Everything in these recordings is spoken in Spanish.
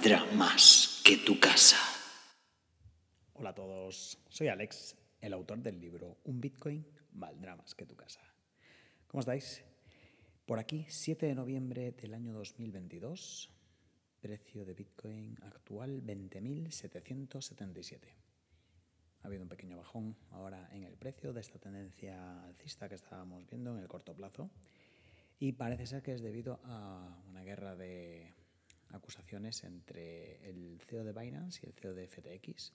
Valdrá más que tu casa. Hola a todos, soy Alex, el autor del libro Un Bitcoin valdrá más que tu casa. ¿Cómo estáis? Por aquí, 7 de noviembre del año 2022, precio de Bitcoin actual 20.777. Ha habido un pequeño bajón ahora en el precio de esta tendencia alcista que estábamos viendo en el corto plazo y parece ser que es debido a una guerra de acusaciones entre el CEO de Binance y el CEO de FTX.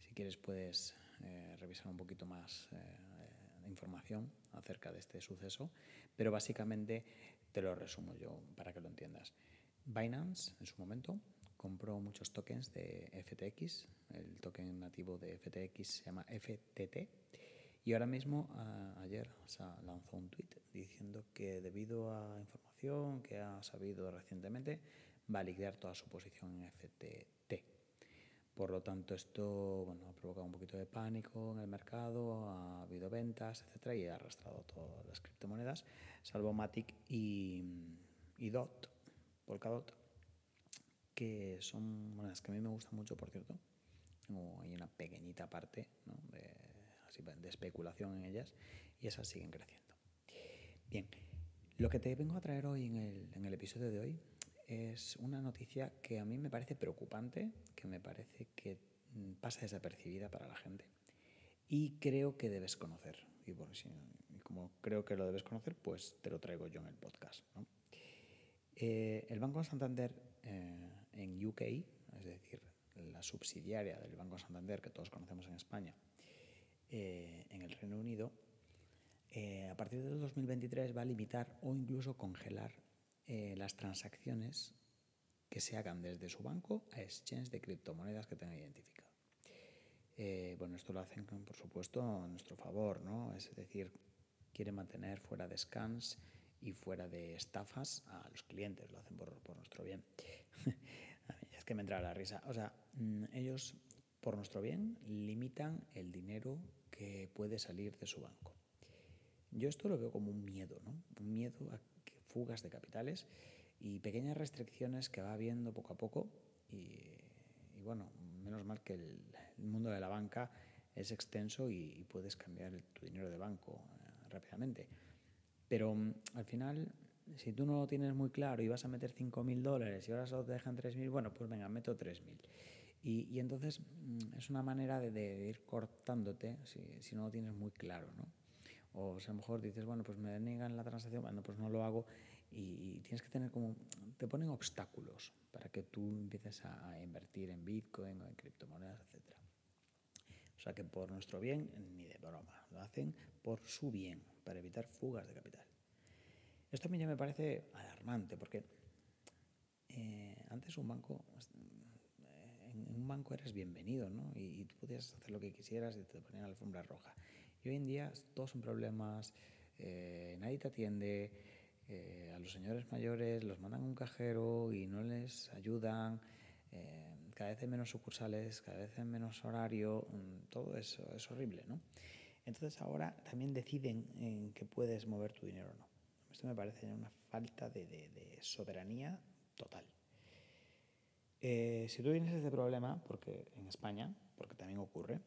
Si quieres puedes eh, revisar un poquito más eh, información acerca de este suceso, pero básicamente te lo resumo yo para que lo entiendas. Binance en su momento compró muchos tokens de FTX, el token nativo de FTX se llama FTT y ahora mismo, ayer, se lanzó un tweet diciendo que debido a información que ha sabido recientemente, va a liquidar toda su posición en FTT. Por lo tanto, esto ha provocado un poquito de pánico en el mercado, ha habido ventas, etcétera, y ha arrastrado todas las criptomonedas, salvo Matic y, y DOT, Polkadot, que son monedas que a mí me gustan mucho, por cierto. hay una pequeñita parte ¿no? de, de especulación en ellas y esas siguen creciendo. Bien, lo que te vengo a traer hoy en el, en el episodio de hoy es una noticia que a mí me parece preocupante, que me parece que mm, pasa desapercibida para la gente y creo que debes conocer. Y, bueno, como creo que lo debes conocer, pues te lo traigo yo en el podcast. Eh, el Banco Santander eh, en UK, es decir, la subsidiaria del Banco Santander que todos conocemos en España, eh, en el Reino Unido, a partir del 2023 va a limitar o incluso congelar eh, las transacciones que se hagan desde su banco a exchange de criptomonedas que tenga identificado. bueno, esto lo hacen, por supuesto, a nuestro favor, ¿no? Es decir, quiere mantener fuera de scans y fuera de estafas a los clientes, lo hacen por, por nuestro bien. es que me entra la risa. O sea, mm, ellos, por nuestro bien, limitan el dinero que puede salir de su banco. Yo esto lo veo como un miedo, ¿no? Un miedo a fugas de capitales y pequeñas restricciones que va habiendo poco a poco y, bueno, menos mal que el, mundo de la banca es extenso y, puedes cambiar tu dinero de banco eh, rápidamente. Pero mm, al final, si tú no lo tienes muy claro y vas a meter 5.000 dólares y ahora solo te dejan 3.000, bueno, pues venga, meto 3.000. Y, entonces mm, es una manera de, ir cortándote si, no lo tienes muy claro, ¿no? O a lo mejor dices, bueno, pues me deniegan la transacción, bueno, pues no lo hago y, tienes que tener como, te ponen obstáculos para que tú empieces a, invertir en Bitcoin o en criptomonedas, etc. O sea que por nuestro bien, ni de broma, lo hacen por su bien, para evitar fugas de capital. Esto a mí ya me parece alarmante porque eh, antes un banco en un banco eres bienvenido, ¿no? Y, tú podías hacer lo que quisieras y te ponían la alfombra roja. Y hoy en día todos son problemas, eh, nadie te atiende, eh, a los señores mayores los mandan a un cajero y no les ayudan, eh, cada vez hay menos sucursales, cada vez hay menos horario, mm, todo eso es horrible, ¿no? Entonces ahora también deciden en que puedes mover tu dinero o no. Esto me parece una falta de soberanía total. Si tú tienes este problema, porque en España, porque también ocurre,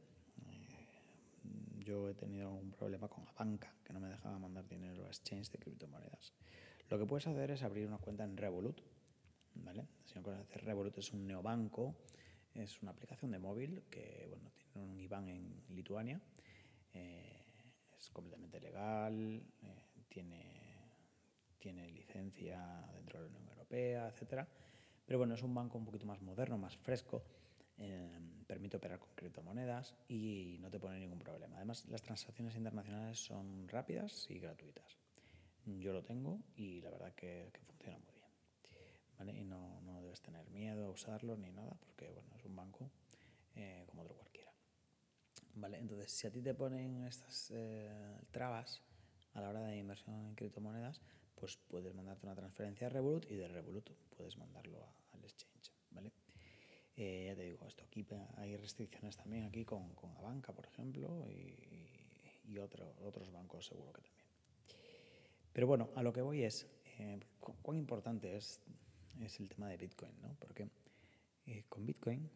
yo he tenido un problema con la banca que no me dejaba mandar dinero a exchange de criptomonedas. Lo que puedes hacer es abrir una cuenta en Revolut, ¿vale? Si no hacer Revolut es un neobanco, es una aplicación de móvil que, bueno, tiene un IBAN en Lituania, eh, es completamente legal, tiene, tiene licencia dentro de la Unión Europea, etcétera pero bueno, es un banco un poquito más moderno, más fresco, eh, permite operar con criptomonedas y no te pone ningún problema. Además, las transacciones internacionales son rápidas y gratuitas. Yo lo tengo y la verdad que, funciona muy bien. ¿vale? Y no, no, debes tener miedo a usarlo ni nada porque bueno, es un banco eh, como otro cualquiera. ¿Vale? Entonces, si a ti te ponen estas eh, trabas a la hora de inversión en criptomonedas, pues puedes mandarte una transferencia a Revolut y de Revolut puedes mandarlo ¿vale? Eh, ya te digo, esto aquí hay restricciones también aquí con, con banca, por ejemplo, y, otros bancos seguro que también. Pero bueno, a lo que voy es, eh, cuán importante es es el tema de Bitcoin, ¿no? Porque eh, con Bitcoin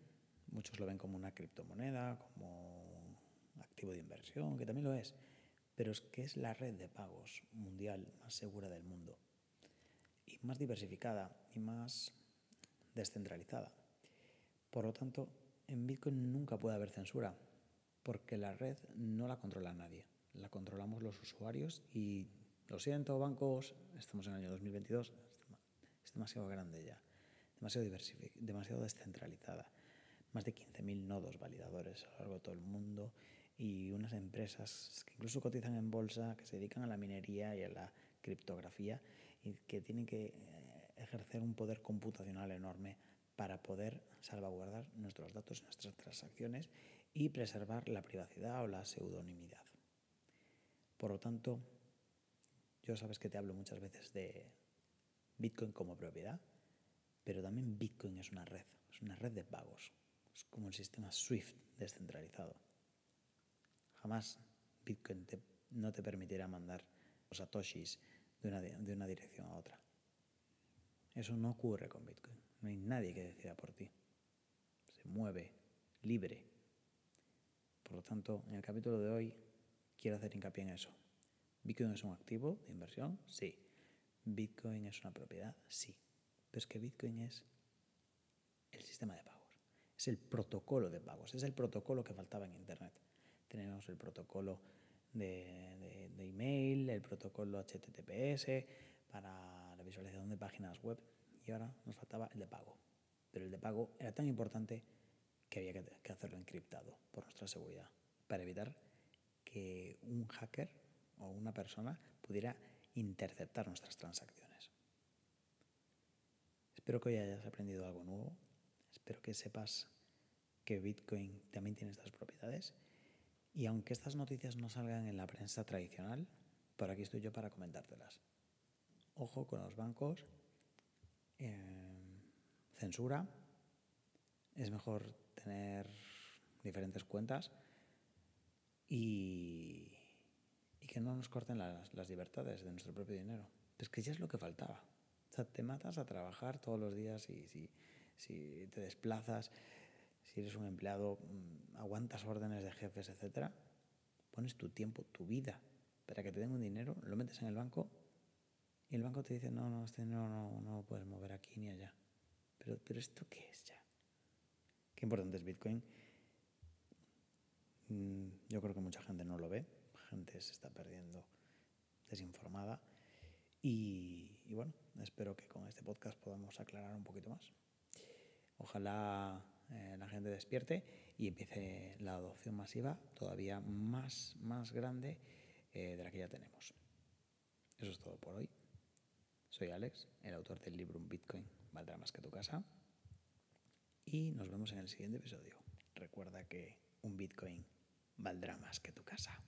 muchos lo ven como una criptomoneda, como activo de inversión, que también lo es, pero es que es la red de pagos mundial más segura del mundo y más diversificada y más descentralizada. Por lo tanto, en Bitcoin nunca puede haber censura, porque la red no la controla nadie, la controlamos los usuarios y lo siento, bancos, estamos en el año 2022, es demasiado grande ya, demasiado, demasiado descentralizada. Más de 15.000 nodos validadores a lo largo de todo el mundo y unas empresas que incluso cotizan en bolsa, que se dedican a la minería y a la criptografía y que tienen que eh, ejercer un poder computacional enorme para poder salvaguardar nuestros datos, nuestras transacciones y preservar la privacidad o la pseudonimidad. Por lo tanto, yo sabes que te hablo muchas veces de Bitcoin como propiedad, pero también Bitcoin es una red, es una red de pagos, es como el sistema SWIFT descentralizado. Jamás Bitcoin no te permitirá mandar los satoshis de una, de una dirección a otra. Eso no ocurre con Bitcoin. No hay nadie que decida por ti. Se mueve libre. Por lo tanto, en el capítulo de hoy quiero hacer hincapié en eso. ¿Bitcoin es un activo de inversión? Sí. ¿Bitcoin es una propiedad? Sí. Pero es que Bitcoin es el sistema de pagos. Es el protocolo de pagos. Es el protocolo que faltaba en Internet. Tenemos el protocolo de, de, email, el protocolo HTTPS para visualización de páginas web y ahora nos faltaba el de pago. Pero el de pago era tan importante que había que hacerlo encriptado por nuestra seguridad para evitar que un hacker o una persona pudiera interceptar nuestras transacciones. Espero que hoy hayas aprendido algo nuevo. Espero que sepas que Bitcoin también tiene estas propiedades. Y aunque estas noticias no salgan en la prensa tradicional, por aquí estoy yo para comentártelas. Ojo con los bancos. Eh, censura. Es mejor tener diferentes cuentas. Y que no nos corten las, libertades de nuestro propio dinero. Es que ya es lo que faltaba. Te matas a trabajar todos los días y si, si te desplazas, si eres un empleado, mm, aguantas órdenes de jefes, etcétera, pones tu tiempo, tu vida para que te den un dinero, lo metes en el banco y el banco te dice, no, no, este no, no lo puedes mover aquí ni allá. Pero, pero ¿esto qué es ya? Qué importante es Bitcoin. Mm, yo creo que mucha gente no lo ve, gente se está perdiendo desinformada. Y, bueno, espero que con este podcast podamos aclarar un poquito más. Ojalá eh, la gente despierte y empiece la adopción masiva todavía más, más grande eh, de la que ya tenemos. Eso es todo por hoy. Soy Alex, el autor del libro Un Bitcoin valdrá más que tu casa. Y nos vemos en el siguiente episodio. Recuerda que un Bitcoin valdrá más que tu casa.